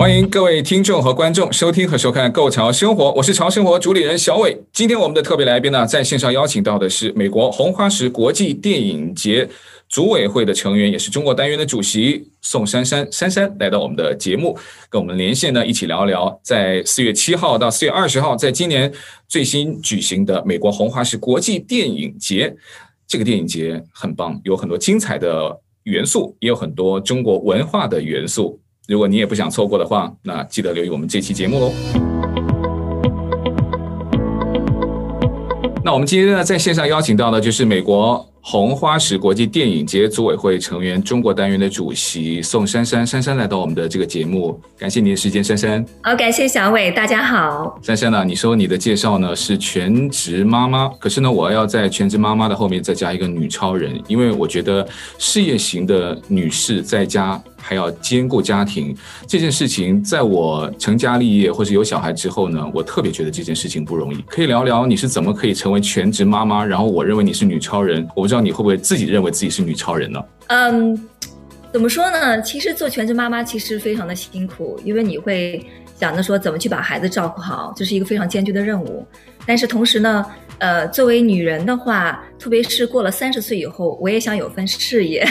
欢迎各位听众和观众收听和收看《Go 潮生活》，我是潮生活主理人小伟。今天我们的特别来宾呢，在线上邀请到的是美国红花石国际电影节组委会的成员，也是中国单元的主席宋珊珊。珊珊来到我们的节目，跟我们连线呢，一起聊聊在四月七号到四月二十号，在今年最新举行的美国红花石国际电影节。这个电影节很棒，有很多精彩的元素，也有很多中国文化的元素。如果你也不想错过的话，那记得留意我们这期节目喽。那我们今天呢，在线上邀请到的就是美国。红花石国际电影节组委会成员、中国单元的主席宋珊珊，珊珊来到我们的这个节目，感谢您的时间，珊珊。好，感谢小伟，大家好。珊珊呢，你说你的介绍呢是全职妈妈，可是呢，我要在全职妈妈的后面再加一个女超人，因为我觉得事业型的女士在家。还要兼顾家庭这件事情，在我成家立业或者有小孩之后呢，我特别觉得这件事情不容易。可以聊聊你是怎么可以成为全职妈妈？然后我认为你是女超人，我不知道你会不会自己认为自己是女超人呢？嗯，怎么说呢？其实做全职妈妈其实非常的辛苦，因为你会想着说怎么去把孩子照顾好，这是一个非常艰巨的任务。但是同时呢，呃，作为女人的话，特别是过了三十岁以后，我也想有份事业，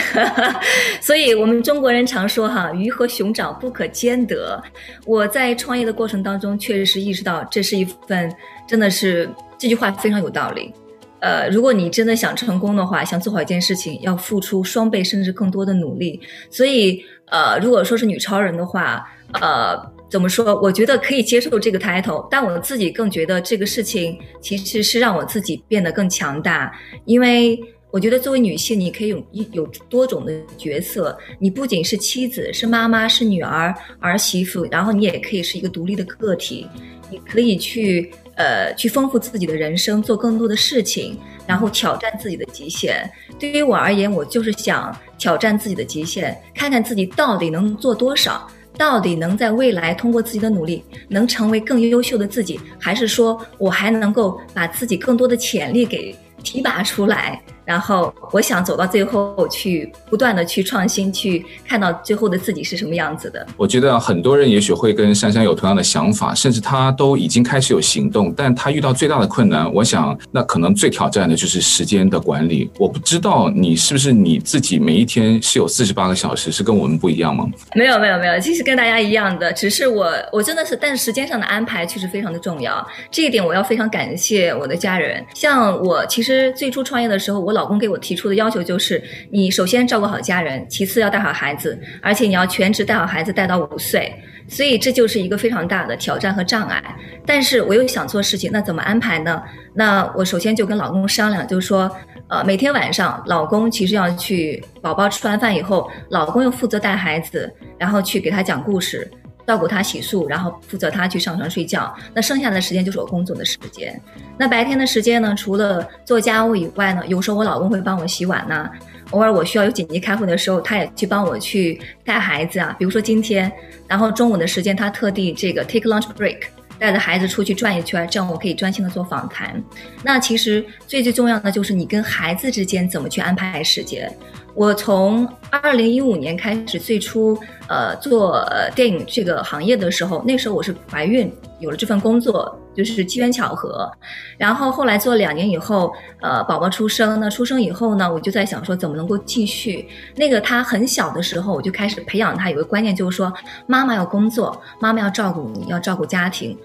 所以我们中国人常说哈，鱼和熊掌不可兼得。我在创业的过程当中，确实是意识到这是一份，真的是这句话非常有道理。呃，如果你真的想成功的话，想做好一件事情，要付出双倍甚至更多的努力。所以，呃，如果说是女超人的话，呃。怎么说？我觉得可以接受这个 title，但我自己更觉得这个事情其实是让我自己变得更强大。因为我觉得作为女性，你可以有有多种的角色，你不仅是妻子、是妈妈、是女儿、儿媳妇，然后你也可以是一个独立的个体，你可以去呃去丰富自己的人生，做更多的事情，然后挑战自己的极限。对于我而言，我就是想挑战自己的极限，看看自己到底能做多少。到底能在未来通过自己的努力，能成为更优秀的自己，还是说我还能够把自己更多的潜力给提拔出来？然后我想走到最后去，不断的去创新，去看到最后的自己是什么样子的。我觉得很多人也许会跟珊珊有同样的想法，甚至他都已经开始有行动，但他遇到最大的困难，我想那可能最挑战的就是时间的管理。我不知道你是不是你自己每一天是有四十八个小时，是跟我们不一样吗？没有没有没有，其实跟大家一样的，只是我我真的是，但是时间上的安排确实非常的重要。这一点我要非常感谢我的家人。像我其实最初创业的时候，我老。老公给我提出的要求就是，你首先照顾好家人，其次要带好孩子，而且你要全职带好孩子，带到五岁。所以这就是一个非常大的挑战和障碍。但是我又想做事情，那怎么安排呢？那我首先就跟老公商量，就是说，呃，每天晚上老公其实要去，宝宝吃完饭以后，老公又负责带孩子，然后去给他讲故事。照顾他洗漱，然后负责他去上床睡觉。那剩下的时间就是我工作的时间。那白天的时间呢，除了做家务以外呢，有时候我老公会帮我洗碗呐。偶尔我需要有紧急开会的时候，他也去帮我去带孩子啊。比如说今天，然后中午的时间，他特地这个 take lunch break，带着孩子出去转一圈，这样我可以专心的做访谈。那其实最最重要的就是你跟孩子之间怎么去安排时间。我从二零一五年开始，最初呃做电影这个行业的时候，那时候我是怀孕，有了这份工作，就是机缘巧合。然后后来做两年以后，呃，宝宝出生，那出生以后呢，我就在想说怎么能够继续。那个他很小的时候，我就开始培养他有个观念，就是说妈妈要工作，妈妈要照顾你，要照顾家庭。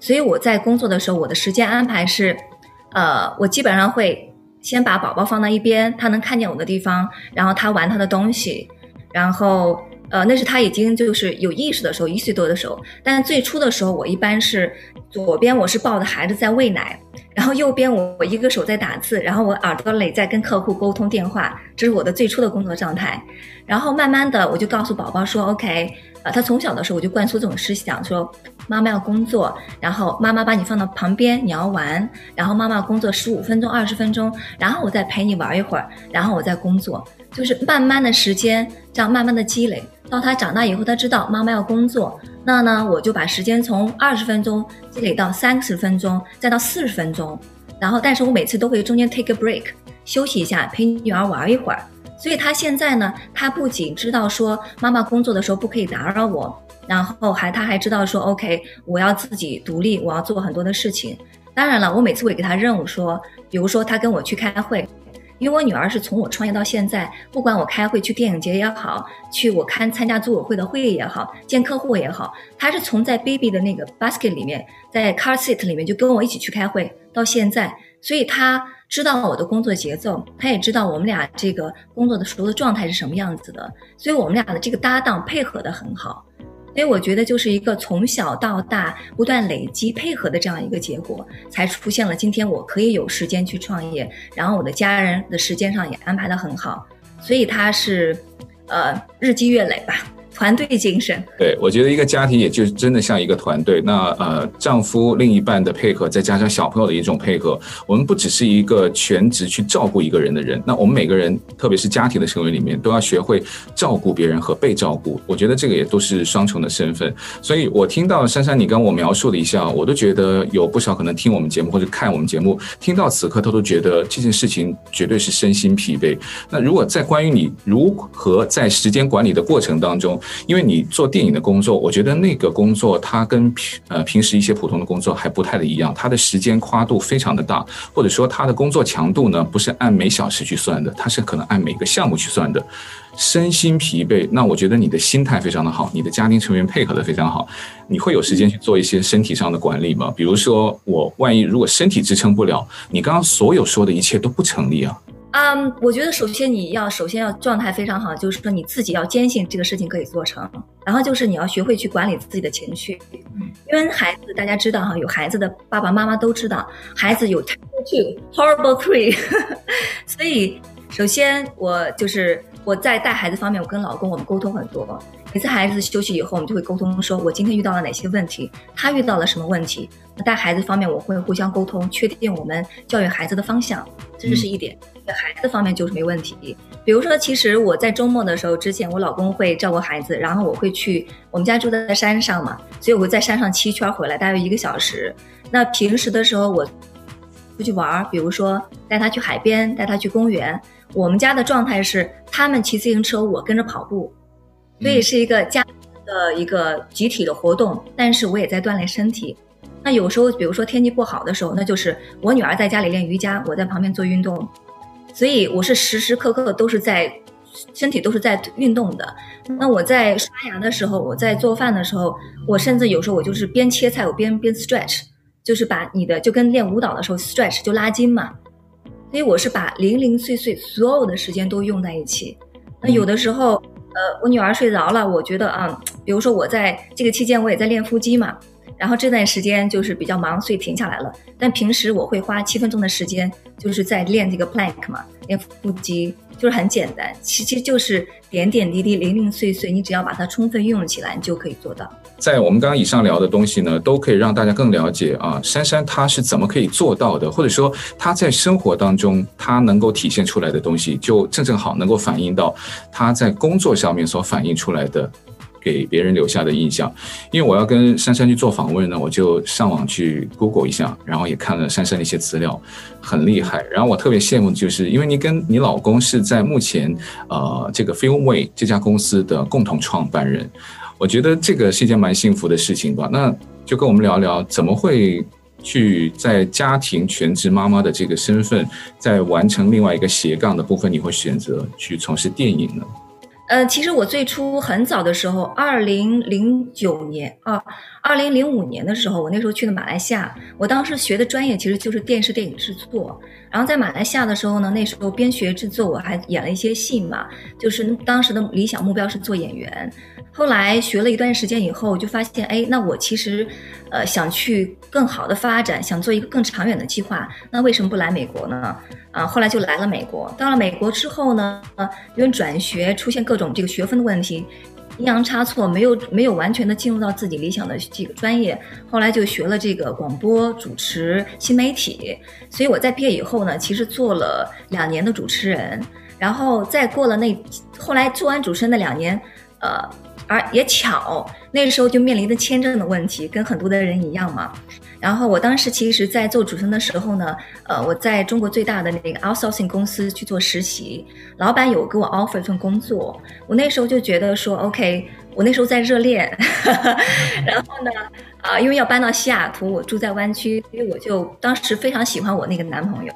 所以我在工作的时候，我的时间安排是，呃，我基本上会。先把宝宝放到一边，他能看见我的地方，然后他玩他的东西，然后呃，那是他已经就是有意识的时候，一岁多的时候。但最初的时候，我一般是左边我是抱着孩子在喂奶，然后右边我我一个手在打字，然后我耳朵里在跟客户沟通电话，这是我的最初的工作状态。然后慢慢的我就告诉宝宝说，OK，呃，他从小的时候我就灌输这种思想，说妈妈要工作，然后妈妈把你放到旁边，你要玩，然后妈妈工作十五分钟、二十分钟，然后我再陪你玩一会儿，然后我再工作，就是慢慢的时间这样慢慢的积累，到他长大以后，他知道妈妈要工作。那呢，我就把时间从二十分钟积累到三十分钟，再到四十分钟，然后，但是我每次都会中间 take a break，休息一下，陪女儿玩一会儿。所以她现在呢，她不仅知道说妈妈工作的时候不可以打扰我，然后还她还知道说 OK，我要自己独立，我要做很多的事情。当然了，我每次会给她任务说，比如说她跟我去开会。因为我女儿是从我创业到现在，不管我开会去电影节也好，去我看参加组委会的会议也好，见客户也好，她是从在 baby 的那个 basket 里面，在 car seat 里面就跟我一起去开会到现在，所以她知道我的工作节奏，她也知道我们俩这个工作的时候的状态是什么样子的，所以我们俩的这个搭档配合的很好。所以我觉得就是一个从小到大不断累积配合的这样一个结果，才出现了今天我可以有时间去创业，然后我的家人的时间上也安排的很好，所以他是，呃，日积月累吧。团队精神，对，我觉得一个家庭也就真的像一个团队。那呃，丈夫另一半的配合，再加上小朋友的一种配合，我们不只是一个全职去照顾一个人的人。那我们每个人，特别是家庭的成员里面，都要学会照顾别人和被照顾。我觉得这个也都是双重的身份。所以我听到珊珊你跟我描述了一下，我都觉得有不少可能听我们节目或者看我们节目，听到此刻他都觉得这件事情绝对是身心疲惫。那如果在关于你如何在时间管理的过程当中，因为你做电影的工作，我觉得那个工作它跟平呃平时一些普通的工作还不太的一样，它的时间跨度非常的大，或者说它的工作强度呢不是按每小时去算的，它是可能按每个项目去算的。身心疲惫，那我觉得你的心态非常的好，你的家庭成员配合的非常好，你会有时间去做一些身体上的管理吗？比如说我万一如果身体支撑不了，你刚刚所有说的一切都不成立啊。嗯，um, 我觉得首先你要首先要状态非常好，就是说你自己要坚信这个事情可以做成，然后就是你要学会去管理自己的情绪，因为孩子大家知道哈，有孩子的爸爸妈妈都知道，孩子有 terrible two, horrible three，所以首先我就是我在带孩子方面，我跟老公我们沟通很多，每次孩子休息以后，我们就会沟通说，我今天遇到了哪些问题，他遇到了什么问题，带孩子方面我会互相沟通，确定我们教育孩子的方向，这是一点。嗯孩子方面就是没问题，比如说，其实我在周末的时候，之前我老公会照顾孩子，然后我会去我们家住在山上嘛，所以我会在山上骑一圈回来，大约一个小时。那平时的时候我出去玩，比如说带他去海边，带他去公园。我们家的状态是他们骑自行车，我跟着跑步，所以是一个家的一个集体的活动，但是我也在锻炼身体。那有时候，比如说天气不好的时候，那就是我女儿在家里练瑜伽，我在旁边做运动。所以我是时时刻刻都是在身体都是在运动的。那我在刷牙的时候，我在做饭的时候，我甚至有时候我就是边切菜我边边 stretch，就是把你的就跟练舞蹈的时候 stretch 就拉筋嘛。所以我是把零零碎碎所有的时间都用在一起。那有的时候，呃，我女儿睡着了，我觉得啊，比如说我在这个期间我也在练腹肌嘛。然后这段时间就是比较忙，所以停下来了。但平时我会花七分钟的时间，就是在练这个 plank 嘛，练腹肌，就是很简单，其实就是点点滴滴、零零碎碎，你只要把它充分运用起来，你就可以做到。在我们刚刚以上聊的东西呢，都可以让大家更了解啊，珊珊她是怎么可以做到的，或者说她在生活当中她能够体现出来的东西，就正正好能够反映到她在工作上面所反映出来的。给别人留下的印象，因为我要跟珊珊去做访问呢，我就上网去 Google 一下，然后也看了珊珊的一些资料，很厉害。然后我特别羡慕就是，因为你跟你老公是在目前呃这个 Filmway 这家公司的共同创办人，我觉得这个是一件蛮幸福的事情吧。那就跟我们聊聊，怎么会去在家庭全职妈妈的这个身份，在完成另外一个斜杠的部分，你会选择去从事电影呢？呃，其实我最初很早的时候，二零零九年啊，二零零五年的时候，我那时候去的马来西亚，我当时学的专业其实就是电视电影制作。然后在马来西亚的时候呢，那时候边学制作，我还演了一些戏嘛，就是当时的理想目标是做演员。后来学了一段时间以后，就发现，哎，那我其实，呃，想去更好的发展，想做一个更长远的计划，那为什么不来美国呢？啊，后来就来了美国。到了美国之后呢，呃，因为转学出现各种这个学分的问题，阴阳差错，没有没有完全的进入到自己理想的这个专业。后来就学了这个广播主持、新媒体。所以我在毕业以后呢，其实做了两年的主持人。然后再过了那，后来做完主持人那两年，呃，而也巧，那个时候就面临着签证的问题，跟很多的人一样嘛。然后我当时其实，在做主持人的时候呢，呃，我在中国最大的那个 outsourcing 公司去做实习，老板有给我 offer 一份工作，我那时候就觉得说，OK，我那时候在热恋，然后呢，啊、因为要搬到西雅图，我住在湾区，所以我就当时非常喜欢我那个男朋友，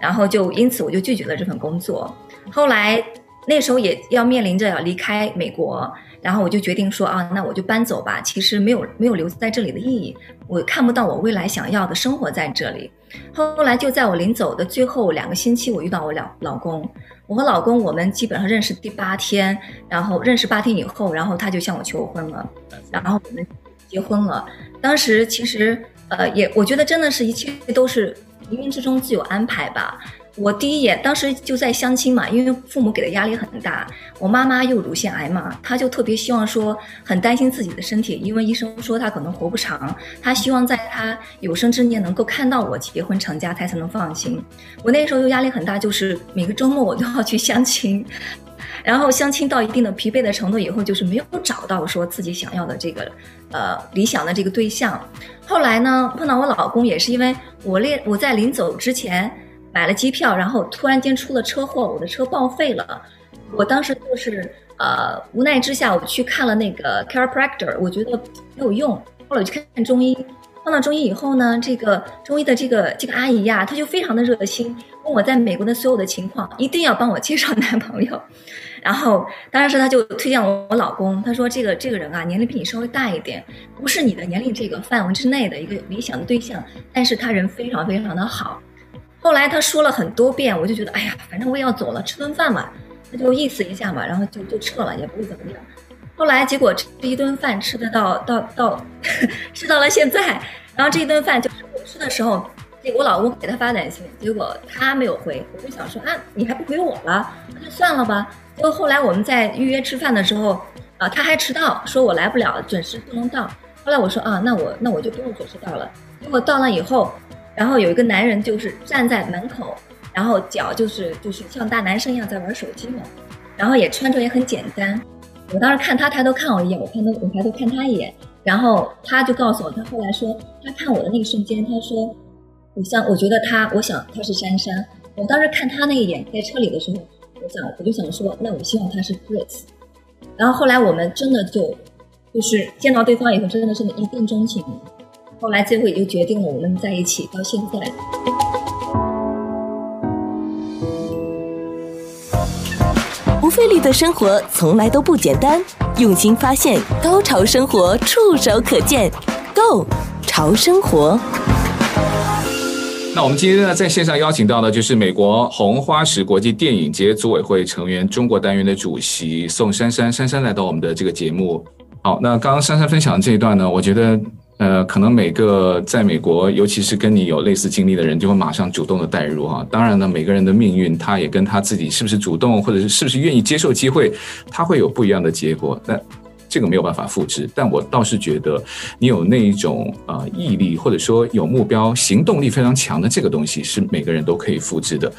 然后就因此我就拒绝了这份工作。后来那时候也要面临着要离开美国，然后我就决定说啊，那我就搬走吧。其实没有没有留在这里的意义，我看不到我未来想要的生活在这里。后来就在我临走的最后两个星期，我遇到我老老公。我和老公我们基本上认识第八天，然后认识八天以后，然后他就向我求婚了，然后我们结婚了。当时其实呃也我觉得真的是一切都是冥冥之中自有安排吧。我第一眼当时就在相亲嘛，因为父母给的压力很大，我妈妈又乳腺癌嘛，她就特别希望说，很担心自己的身体，因为医生说她可能活不长，她希望在她有生之年能够看到我结婚成家，她才能放心。我那时候又压力很大，就是每个周末我都要去相亲，然后相亲到一定的疲惫的程度以后，就是没有找到说自己想要的这个，呃，理想的这个对象。后来呢，碰到我老公也是因为我列我在临走之前。买了机票，然后突然间出了车祸，我的车报废了。我当时就是呃无奈之下，我去看了那个 chiropractor，我觉得没有用。后来我去看中医，看到中医以后呢，这个中医的这个这个阿姨呀，她就非常的热心，问我在美国的所有的情况，一定要帮我介绍男朋友。然后当时她就推荐我我老公，她说这个这个人啊，年龄比你稍微大一点，不是你的年龄这个范围之内的一个理想的对象，但是他人非常非常的好。后来他说了很多遍，我就觉得，哎呀，反正我也要走了，吃顿饭嘛，那就意思一下嘛，然后就就撤了，也不会怎么样。后来结果这一顿饭吃的到到到，吃到了现在，然后这一顿饭就是我吃的时候，这我老公给他发短信，结果他没有回，我就想说啊，你还不回我了，那就算了吧。结果后来我们在预约吃饭的时候，啊，他还迟到，说我来不了，准时不能到。后来我说啊，那我那我就不用准时到了。结果到了以后。然后有一个男人就是站在门口，然后脚就是就是像大男生一样在玩手机嘛，然后也穿着也很简单。我当时看他抬头看我一眼，我看他我抬头看他一眼，然后他就告诉我，他后来说他看我的那一瞬间，他说我想我觉得他，我想他是珊珊。我当时看他那一眼在车里的时候，我想我就想说，那我希望他是 Chris。然后后来我们真的就就是见到对方以后，真的是一见钟情。后来最后也就决定了我们在一起到现在。不费力的生活从来都不简单，用心发现，高潮生活触手可见 Go 潮生活。那我们今天呢，在线上邀请到的就是美国红花石国际电影节组委会成员、中国单元的主席宋珊珊。珊珊来到我们的这个节目。好，那刚刚珊珊分享的这一段呢，我觉得。呃，可能每个在美国，尤其是跟你有类似经历的人，就会马上主动的带入哈。当然呢，每个人的命运，他也跟他自己是不是主动，或者是是不是愿意接受机会，他会有不一样的结果。但这个没有办法复制，但我倒是觉得你有那一种呃毅力，或者说有目标、行动力非常强的这个东西，是每个人都可以复制的。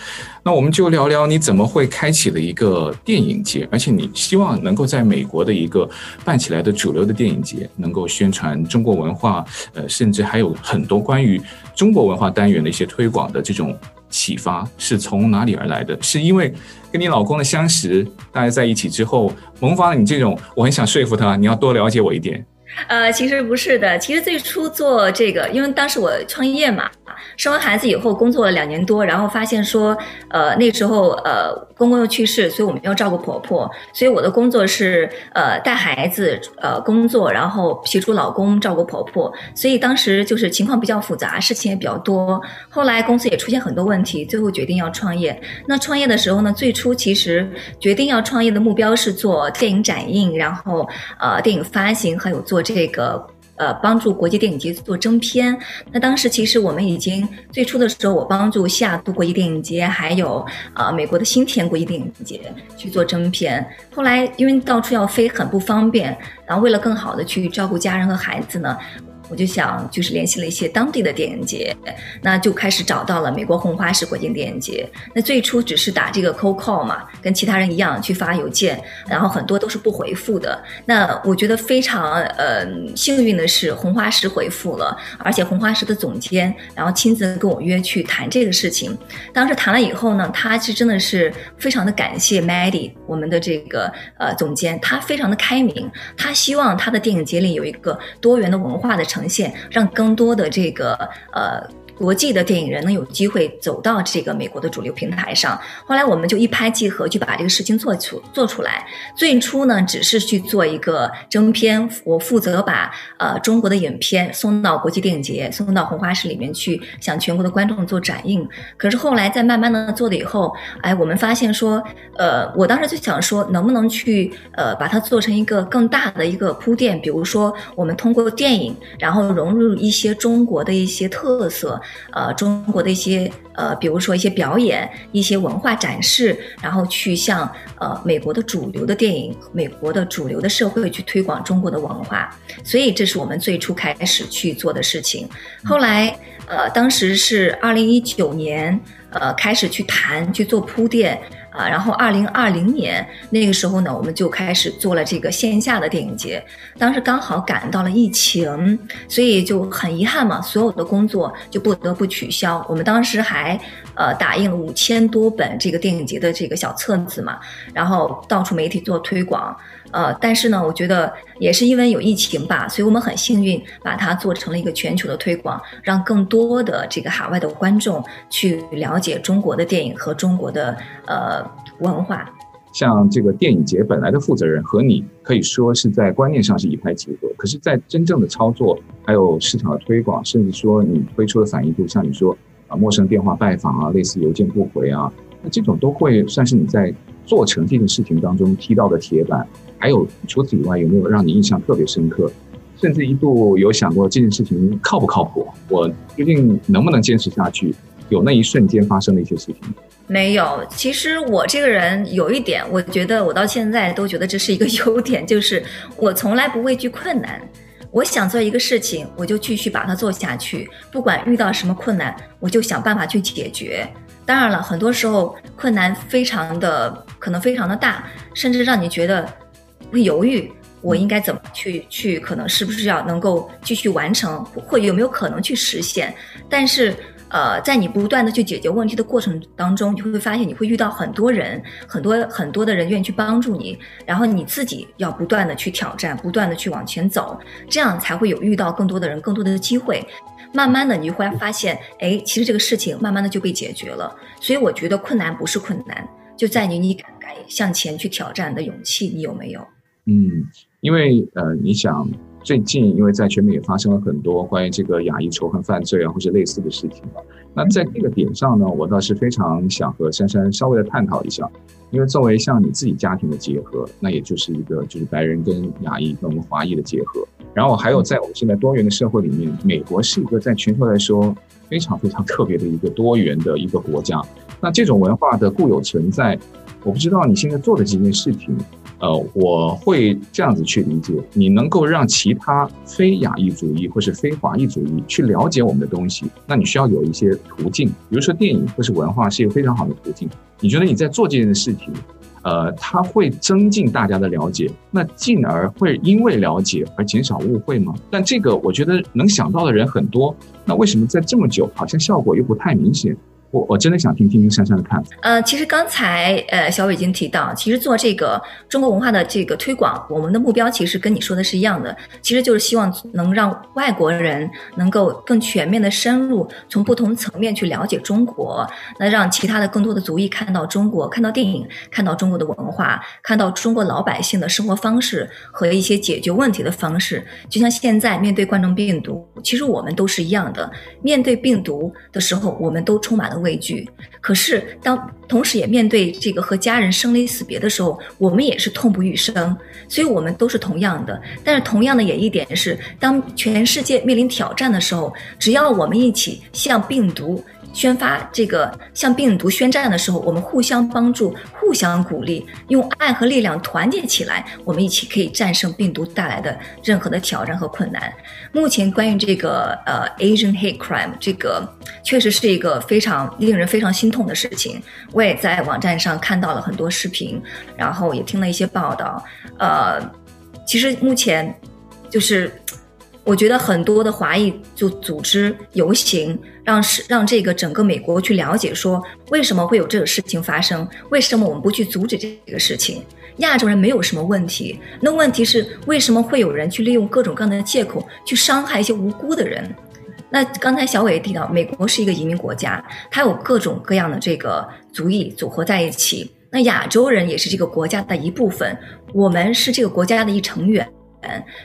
那我们就聊聊你怎么会开启了一个电影节，而且你希望能够在美国的一个办起来的主流的电影节，能够宣传中国文化，呃，甚至还有很多关于中国文化单元的一些推广的这种。启发是从哪里而来的？是因为跟你老公的相识，大家在一起之后萌发了你这种，我很想说服他，你要多了解我一点，呃，其实不是的。其实最初做这个，因为当时我创业嘛，生完孩子以后工作了两年多，然后发现说，呃，那时候呃公公又去世，所以我们要照顾婆婆，所以我的工作是呃带孩子，呃工作，然后协助老公照顾婆婆，所以当时就是情况比较复杂，事情也比较多。后来公司也出现很多问题，最后决定要创业。那创业的时候呢，最初其实决定要创业的目标是做电影展映，然后呃电影发行，还有做。这个呃，帮助国际电影节做征片。那当时其实我们已经最初的时候，我帮助西雅图国际电影节，还有啊美国的新田国际电影节去做征片。后来因为到处要飞，很不方便，然后为了更好的去照顾家人和孩子呢。我就想，就是联系了一些当地的电影节，那就开始找到了美国红花石国际电影节。那最初只是打这个 cold call 嘛，跟其他人一样去发邮件，然后很多都是不回复的。那我觉得非常呃幸运的是，红花石回复了，而且红花石的总监然后亲自跟我约去谈这个事情。当时谈了以后呢，他是真的是非常的感谢 Maddie 我们的这个呃总监，他非常的开明，他希望他的电影节里有一个多元的文化的成。呈现，让更多的这个呃。国际的电影人能有机会走到这个美国的主流平台上，后来我们就一拍即合，去把这个事情做出做出来。最初呢，只是去做一个征片，我负责把呃中国的影片送到国际电影节，送到红花石里面去，向全国的观众做展映。可是后来在慢慢的做了以后，哎，我们发现说，呃，我当时就想说，能不能去呃把它做成一个更大的一个铺垫，比如说我们通过电影，然后融入一些中国的一些特色。呃，中国的一些呃，比如说一些表演、一些文化展示，然后去向呃美国的主流的电影、美国的主流的社会去推广中国的文化，所以这是我们最初开始去做的事情。后来呃，当时是二零一九年，呃，开始去谈去做铺垫。啊，然后二零二零年那个时候呢，我们就开始做了这个线下的电影节。当时刚好赶到了疫情，所以就很遗憾嘛，所有的工作就不得不取消。我们当时还呃打印了五千多本这个电影节的这个小册子嘛，然后到处媒体做推广。呃，但是呢，我觉得也是因为有疫情吧，所以我们很幸运把它做成了一个全球的推广，让更多的这个海外的观众去了解中国的电影和中国的呃文化。像这个电影节本来的负责人和你可以说是在观念上是一拍即合，可是，在真正的操作还有市场的推广，甚至说你推出的反应度，像你说啊，陌生电话拜访啊，类似邮件不回啊，那这种都会算是你在做成这件事情当中踢到的铁板。还有除此以外，有没有让你印象特别深刻，甚至一度有想过这件事情靠不靠谱？我究竟能不能坚持下去？有那一瞬间发生的一些事情？没有。其实我这个人有一点，我觉得我到现在都觉得这是一个 优点，就是我从来不畏惧困难。我想做一个事情，我就继续把它做下去，不管遇到什么困难，我就想办法去解决。当然了，很多时候困难非常的可能非常的大，甚至让你觉得。会犹豫，我应该怎么去去？可能是不是要能够继续完成，或有没有可能去实现？但是，呃，在你不断的去解决问题的过程当中，你会发现你会遇到很多人，很多很多的人愿意去帮助你，然后你自己要不断的去挑战，不断的去往前走，这样才会有遇到更多的人，更多的机会。慢慢的，你就会发现，哎，其实这个事情慢慢的就被解决了。所以我觉得困难不是困难，就在于你敢敢向前去挑战的勇气，你有没有？嗯，因为呃，你想最近，因为在全美也发生了很多关于这个亚裔仇恨犯罪啊，或者类似的事情啊。那在这个点上呢，我倒是非常想和珊珊稍微的探讨一下，因为作为像你自己家庭的结合，那也就是一个就是白人跟亚裔跟我们华裔的结合，然后还有在我们现在多元的社会里面，美国是一个在全球来说非常非常特别的一个多元的一个国家。那这种文化的固有存在，我不知道你现在做的这件事情。呃，我会这样子去理解，你能够让其他非亚裔主义或是非华裔主义去了解我们的东西，那你需要有一些途径，比如说电影或是文化是一个非常好的途径。你觉得你在做这件事情，呃，它会增进大家的了解，那进而会因为了解而减少误会吗？但这个我觉得能想到的人很多，那为什么在这么久好像效果又不太明显？我我真的想听听听珊珊的看法。呃，其实刚才呃小伟已经提到，其实做这个中国文化的这个推广，我们的目标其实跟你说的是一样的，其实就是希望能让外国人能够更全面的深入，从不同层面去了解中国，那让其他的更多的族裔看到中国，看到电影，看到中国的文化，看到中国老百姓的生活方式和一些解决问题的方式。就像现在面对冠状病毒，其实我们都是一样的，面对病毒的时候，我们都充满了畏惧，可是当同时也面对这个和家人生离死别的时候，我们也是痛不欲生。所以，我们都是同样的。但是，同样的也一点是，当全世界面临挑战的时候，只要我们一起向病毒。宣发这个向病毒宣战的时候，我们互相帮助，互相鼓励，用爱和力量团结起来，我们一起可以战胜病毒带来的任何的挑战和困难。目前关于这个呃 Asian hate crime 这个，确实是一个非常令人非常心痛的事情。我也在网站上看到了很多视频，然后也听了一些报道。呃，其实目前就是。我觉得很多的华裔就组织游行，让是让这个整个美国去了解说，为什么会有这个事情发生？为什么我们不去阻止这个事情？亚洲人没有什么问题，那问题是为什么会有人去利用各种各样的借口去伤害一些无辜的人？那刚才小伟也提到，美国是一个移民国家，它有各种各样的这个族裔组合在一起。那亚洲人也是这个国家的一部分，我们是这个国家的一成员，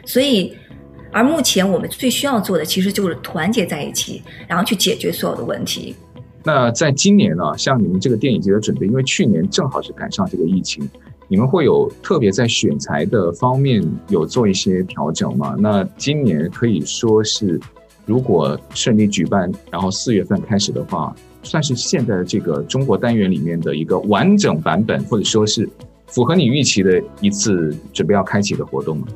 所以。而目前我们最需要做的，其实就是团结在一起，然后去解决所有的问题。那在今年呢，像你们这个电影节的准备，因为去年正好是赶上这个疫情，你们会有特别在选材的方面有做一些调整吗？那今年可以说是，如果顺利举办，然后四月份开始的话，算是现在的这个中国单元里面的一个完整版本，或者说是符合你预期的一次准备要开启的活动吗？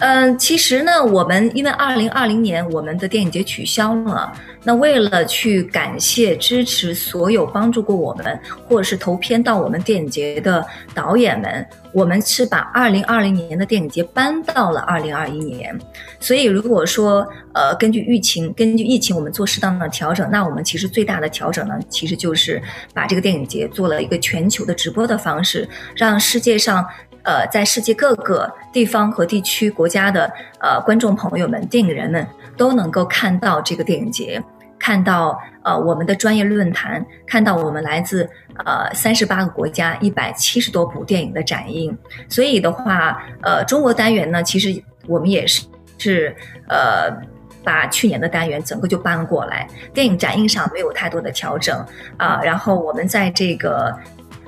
嗯，其实呢，我们因为二零二零年我们的电影节取消了，那为了去感谢支持所有帮助过我们或者是投片到我们电影节的导演们，我们是把二零二零年的电影节搬到了二零二一年。所以如果说呃根据疫情根据疫情我们做适当的调整，那我们其实最大的调整呢，其实就是把这个电影节做了一个全球的直播的方式，让世界上。呃，在世界各个地方和地区、国家的呃观众朋友们、电影人们都能够看到这个电影节，看到呃我们的专业论坛，看到我们来自呃三十八个国家、一百七十多部电影的展映。所以的话，呃，中国单元呢，其实我们也是是呃把去年的单元整个就搬过来，电影展映上没有太多的调整啊，然后我们在这个。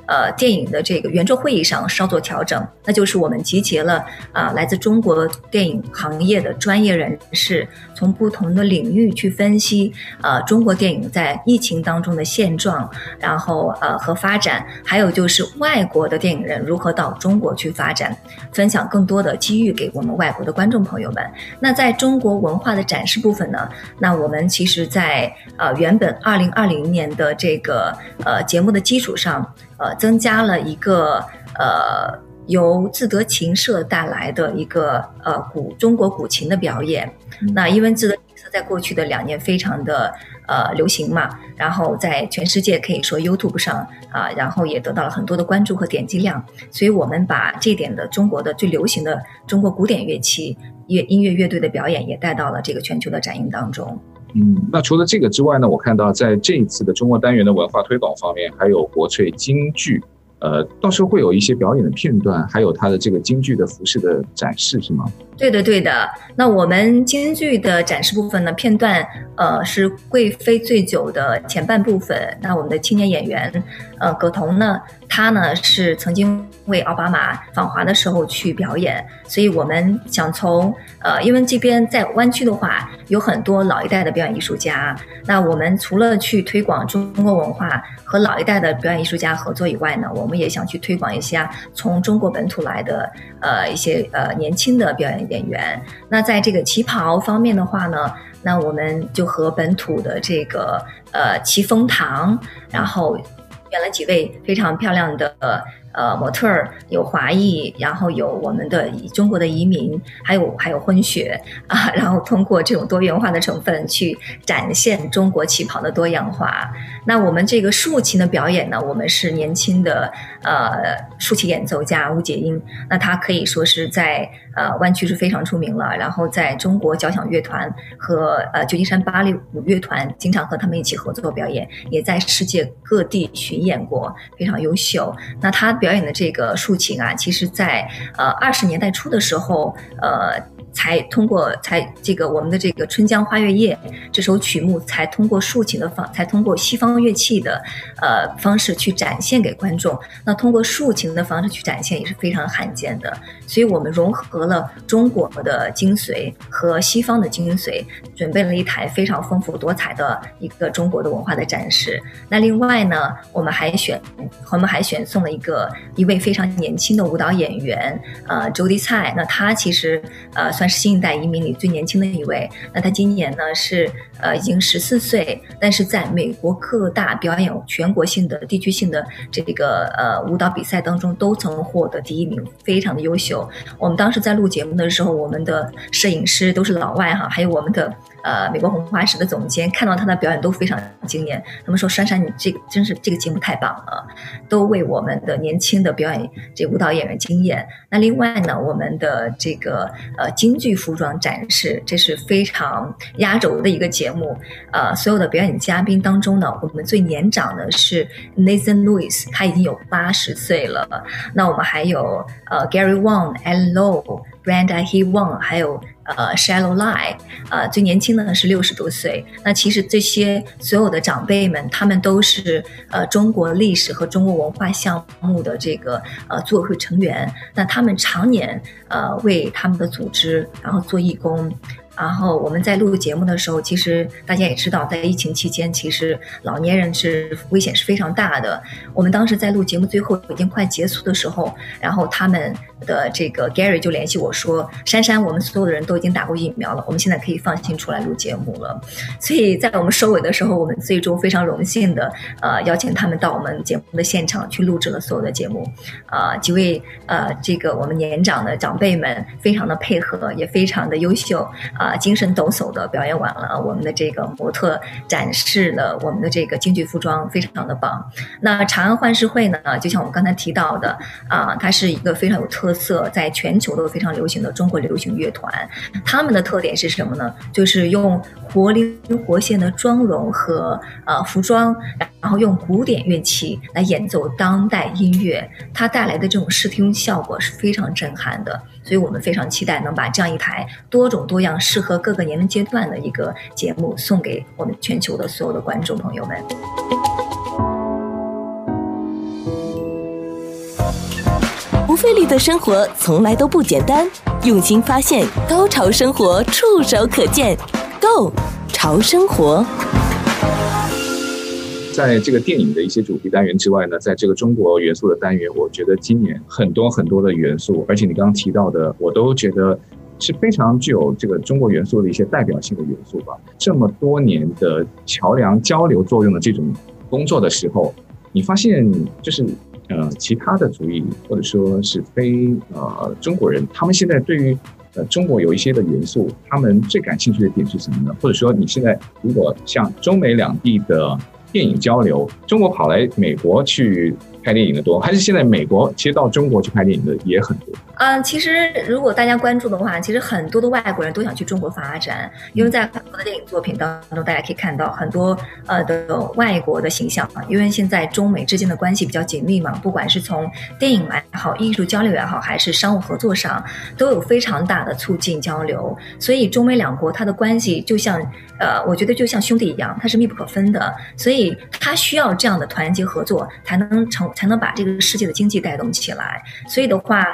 呃，电影的这个圆桌会议上稍作调整，那就是我们集结了啊、来自中国电影行业的专业人士，从不同的领域去分析呃中国电影在疫情当中的现状，然后呃和发展，还有就是外国的电影人如何到中国去发展，分享更多的机遇给我们外国的观众朋友们。那在中国文化的展示部分呢，那我们其实在呃原本二零二零年的这个呃节目的基础上。呃，增加了一个呃由自得琴社带来的一个呃古中国古琴的表演。那因为自得琴社在过去的两年非常的呃流行嘛，然后在全世界可以说 YouTube 上啊、呃，然后也得到了很多的关注和点击量。所以我们把这点的中国的最流行的中国古典乐器乐音乐乐队的表演也带到了这个全球的展映当中。嗯，那除了这个之外呢，我看到在这一次的中国单元的文化推广方面，还有国粹京剧，呃，到时候会有一些表演的片段，还有它的这个京剧的服饰的展示，是吗？对的，对的。那我们京剧的展示部分呢，片段，呃，是《贵妃醉酒》的前半部分。那我们的青年演员，呃，葛彤呢，他呢是曾经为奥巴马访华的时候去表演，所以我们想从，呃，因为这边在湾区的话，有很多老一代的表演艺术家。那我们除了去推广中国文化和老一代的表演艺术家合作以外呢，我们也想去推广一下从中国本土来的，呃，一些呃年轻的表演。演员，那在这个旗袍方面的话呢，那我们就和本土的这个呃旗风堂，然后选了几位非常漂亮的呃模特儿，有华裔，然后有我们的中国的移民，还有还有混血啊，然后通过这种多元化的成分去展现中国旗袍的多样化。那我们这个竖琴的表演呢，我们是年轻的呃竖琴演奏家吴杰英，那他可以说是在呃湾区是非常出名了，然后在中国交响乐团和呃旧金山芭蕾舞乐团经常和他们一起合作表演，也在世界各地巡演过，非常优秀。那他表演的这个竖琴啊，其实在呃二十年代初的时候，呃。才通过才这个我们的这个《春江花月夜》这首曲目，才通过竖琴的方，才通过西方乐器的呃方式去展现给观众。那通过竖琴的方式去展现也是非常罕见的。所以我们融合了中国的精髓和西方的精髓，准备了一台非常丰富多彩的一个中国的文化的展示。那另外呢，我们还选我们还选送了一个一位非常年轻的舞蹈演员，呃，周迪蔡。那他其实呃。算是新一代移民里最年轻的一位。那他今年呢是呃已经十四岁，但是在美国各大表演全国性的、地区性的这个呃舞蹈比赛当中都曾获得第一名，非常的优秀。我们当时在录节目的时候，我们的摄影师都是老外哈，还有我们的。呃，美国红花石的总监看到他的表演都非常惊艳，他们说：“珊珊，你这个真是这个节目太棒了，都为我们的年轻的表演这舞蹈演员惊艳。”那另外呢，我们的这个呃京剧服装展示，这是非常压轴的一个节目。呃，所有的表演嘉宾当中呢，我们最年长的是 Nathan Lewis，他已经有八十岁了。那我们还有呃 Gary Wang、Ellen Lo、Brenda He Wang，还有。呃，Shallow Lie，呃，最年轻的呢是六十多岁。那其实这些所有的长辈们，他们都是呃中国历史和中国文化项目的这个呃组委会成员。那他们常年呃为他们的组织然后做义工。然后我们在录节目的时候，其实大家也知道，在疫情期间，其实老年人是危险是非常大的。我们当时在录节目最后已经快结束的时候，然后他们。的这个 Gary 就联系我说：“珊珊，我们所有的人都已经打过疫苗了，我们现在可以放心出来录节目了。”所以在我们收尾的时候，我们最终非常荣幸的呃邀请他们到我们节目的现场去录制了所有的节目。啊、几位呃这个我们年长的长辈们非常的配合，也非常的优秀啊、精神抖擞的表演完了我们的这个模特，展示了我们的这个京剧服装，非常的棒。那长安幻视会呢，就像我们刚才提到的啊、它是一个非常有特。色在全球都非常流行的中国流行乐团，他们的特点是什么呢？就是用活灵活现的妆容和呃服装，然后用古典乐器来演奏当代音乐，它带来的这种视听效果是非常震撼的。所以我们非常期待能把这样一台多种多样、适合各个年龄阶段的一个节目送给我们全球的所有的观众朋友们。不费力的生活从来都不简单，用心发现，高潮生活触手可见 Go 潮生活。在这个电影的一些主题单元之外呢，在这个中国元素的单元，我觉得今年很多很多的元素，而且你刚刚提到的，我都觉得是非常具有这个中国元素的一些代表性的元素吧。这么多年的桥梁交流作用的这种工作的时候，你发现就是。呃，其他的族裔或者说是非呃中国人，他们现在对于呃中国有一些的元素，他们最感兴趣的点是什么呢？或者说你现在如果像中美两地的电影交流，中国跑来美国去。拍电影的多，还是现在美国其实到中国去拍电影的也很多。嗯，其实如果大家关注的话，其实很多的外国人都想去中国发展，因为在很多的电影作品当中，大家可以看到很多呃的外国的形象啊。因为现在中美之间的关系比较紧密嘛，不管是从电影来也好，艺术交流也好，还是商务合作上，都有非常大的促进交流。所以中美两国它的关系就像呃，我觉得就像兄弟一样，它是密不可分的。所以它需要这样的团结合作，才能成。才能把这个世界的经济带动起来。所以的话，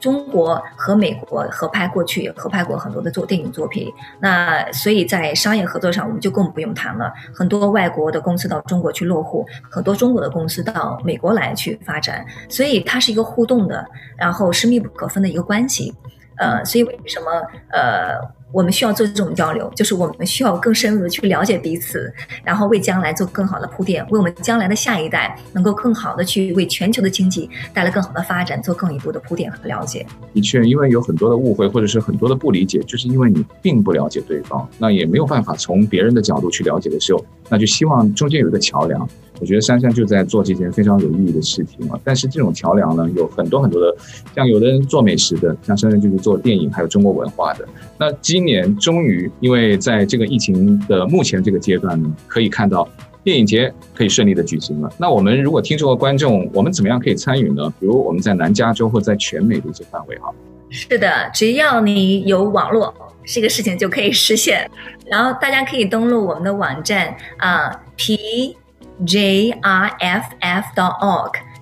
中国和美国合拍过去也合拍过很多的作电影作品。那所以在商业合作上，我们就更不用谈了。很多外国的公司到中国去落户，很多中国的公司到美国来去发展。所以它是一个互动的，然后是密不可分的一个关系。呃，所以为什么呃？我们需要做这种交流，就是我们需要更深入的去了解彼此，然后为将来做更好的铺垫，为我们将来的下一代能够更好的去为全球的经济带来更好的发展做更一步的铺垫和了解。的确，因为有很多的误会或者是很多的不理解，就是因为你并不了解对方，那也没有办法从别人的角度去了解的时候，那就希望中间有一个桥梁。我觉得珊珊就在做这件非常有意义的事情啊。但是这种桥梁呢，有很多很多的，像有的人做美食的，像珊珊就是做电影还有中国文化的。那今年终于，因为在这个疫情的目前这个阶段呢，可以看到电影节可以顺利的举行了。那我们如果听众和观众，我们怎么样可以参与呢？比如我们在南加州或在全美的一些范围哈。是的，只要你有网络，这个事情就可以实现。然后大家可以登录我们的网站啊，P。JRFF.org,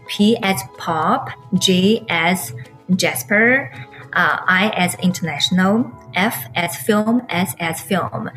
P as Pop, J as Jasper, uh, I as International, F as Film, S as Film.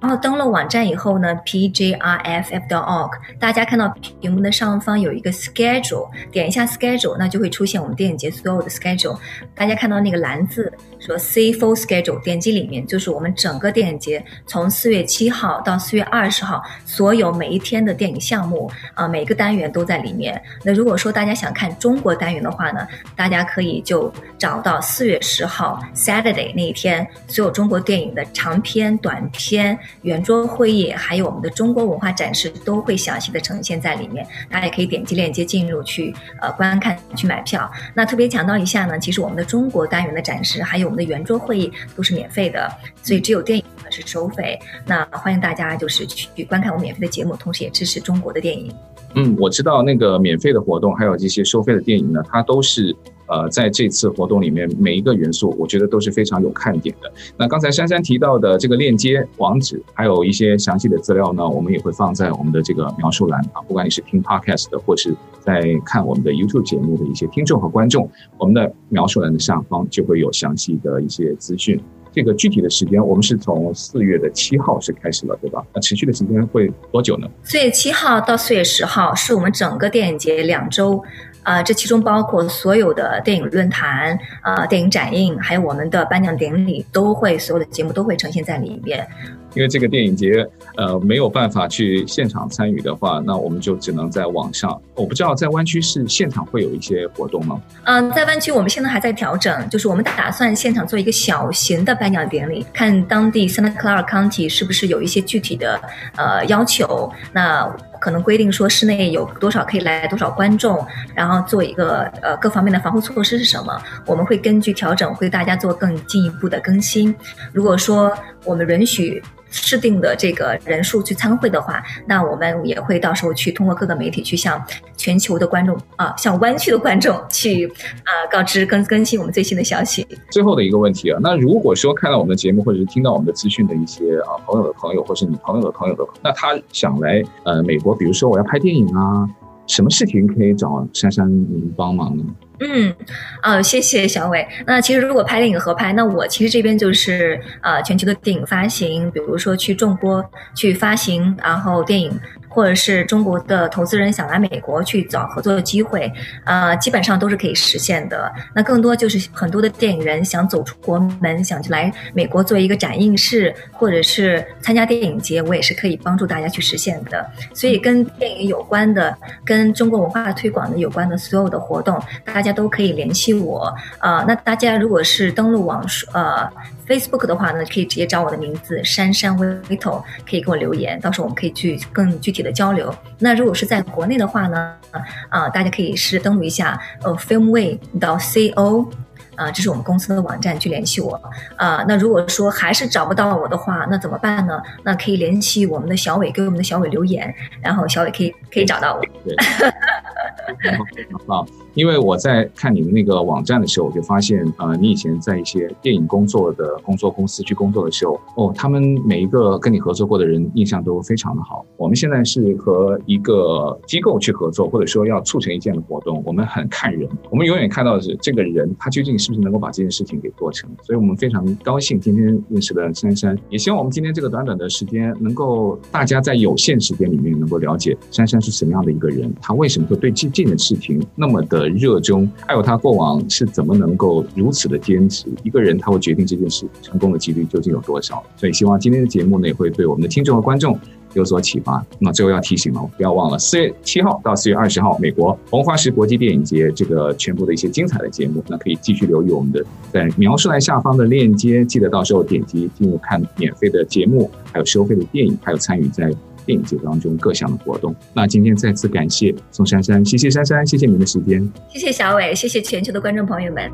然后登录网站以后呢，pjrff.org，大家看到屏幕的上方有一个 schedule，点一下 schedule，那就会出现我们电影节所有的 schedule。大家看到那个蓝字说 see full schedule，点击里面就是我们整个电影节从四月七号到四月二十号所有每一天的电影项目啊，每个单元都在里面。那如果说大家想看中国单元的话呢，大家可以就找到四月十号 Saturday 那一天所有中国电影的长片、短片。圆桌会议，还有我们的中国文化展示都会详细的呈现在里面，大家也可以点击链接进入去呃观看去买票。那特别强调一下呢，其实我们的中国单元的展示，还有我们的圆桌会议都是免费的，所以只有电影是收费。那欢迎大家就是去观看我们免费的节目，同时也支持中国的电影。嗯，我知道那个免费的活动，还有这些收费的电影呢，它都是。呃，在这次活动里面，每一个元素我觉得都是非常有看点的。那刚才珊珊提到的这个链接网址，还有一些详细的资料呢，我们也会放在我们的这个描述栏啊。不管你是听 Podcast 的，或是在看我们的 YouTube 节目的一些听众和观众，我们的描述栏的下方就会有详细的一些资讯。这个具体的时间，我们是从四月的七号是开始了，对吧？那持续的时间会多久呢？四月七号到四月十号是我们整个电影节两周。啊、呃，这其中包括所有的电影论坛、啊、呃、电影展映，还有我们的颁奖典礼，都会所有的节目都会呈现在里面。因为这个电影节，呃，没有办法去现场参与的话，那我们就只能在网上。我不知道在湾区是现场会有一些活动吗？嗯、呃，在湾区我们现在还在调整，就是我们打算现场做一个小型的颁奖典礼，看当地 Santa Clara County 是不是有一些具体的呃要求。那可能规定说室内有多少可以来多少观众，然后做一个呃各方面的防护措施是什么？我们会根据调整，会大家做更进一步的更新。如果说我们允许。制定的这个人数去参会的话，那我们也会到时候去通过各个媒体去向全球的观众啊，向湾区的观众去啊告知更更新我们最新的消息。最后的一个问题啊，那如果说看到我们的节目或者是听到我们的资讯的一些啊朋友的朋友，或是你朋友的朋友的，那他想来呃美国，比如说我要拍电影啊，什么事情可以找珊珊您帮忙呢？嗯，啊、哦，谢谢小伟。那其实如果拍电影合拍，那我其实这边就是呃全球的电影发行，比如说去众播去发行，然后电影。或者是中国的投资人想来美国去找合作的机会，呃，基本上都是可以实现的。那更多就是很多的电影人想走出国门，想去来美国做一个展映室，或者是参加电影节，我也是可以帮助大家去实现的。所以跟电影有关的、跟中国文化推广的有关的所有的活动，大家都可以联系我。呃，那大家如果是登录网呃。Facebook 的话呢，可以直接找我的名字珊珊 Vito，，可以给我留言，到时候我们可以去更具体的交流。那如果是在国内的话呢，啊，大家可以是登录一下呃 Filmway.co，啊，这是我们公司的网站去联系我。啊，那如果说还是找不到我的话，那怎么办呢？那可以联系我们的小伟，给我们的小伟留言，然后小伟可以可以找到我。对，因为我在看你们那个网站的时候，我就发现，呃，你以前在一些电影工作的工作公司去工作的时候，哦，他们每一个跟你合作过的人印象都非常的好。我们现在是和一个机构去合作，或者说要促成一件的活动，我们很看人，我们永远看到的是这个人他究竟是不是能够把这件事情给做成。所以我们非常高兴今天认识了珊珊，也希望我们今天这个短短的时间，能够大家在有限时间里面能够了解珊珊是什么样的一个人，她为什么会对。这件事情那么的热衷，还有她过往是怎么能够如此的坚持？一个人他会决定这件事成功的几率究竟有多少？所以希望今天的节目呢，也会对我们的听众和观众有所启发。那最后要提醒了，不要忘了四月七号到四月二十号，美国红花石国际电影节这个全部的一些精彩的节目，那可以继续留意我们的在描述栏下方的链接，记得到时候点击进入看免费的节目，还有收费的电影，还有参与在电影节当中各项的活动。那今天再次感谢宋珊珊，谢谢珊珊，谢谢您的时间，谢谢小伟，谢谢全球的观众朋友们。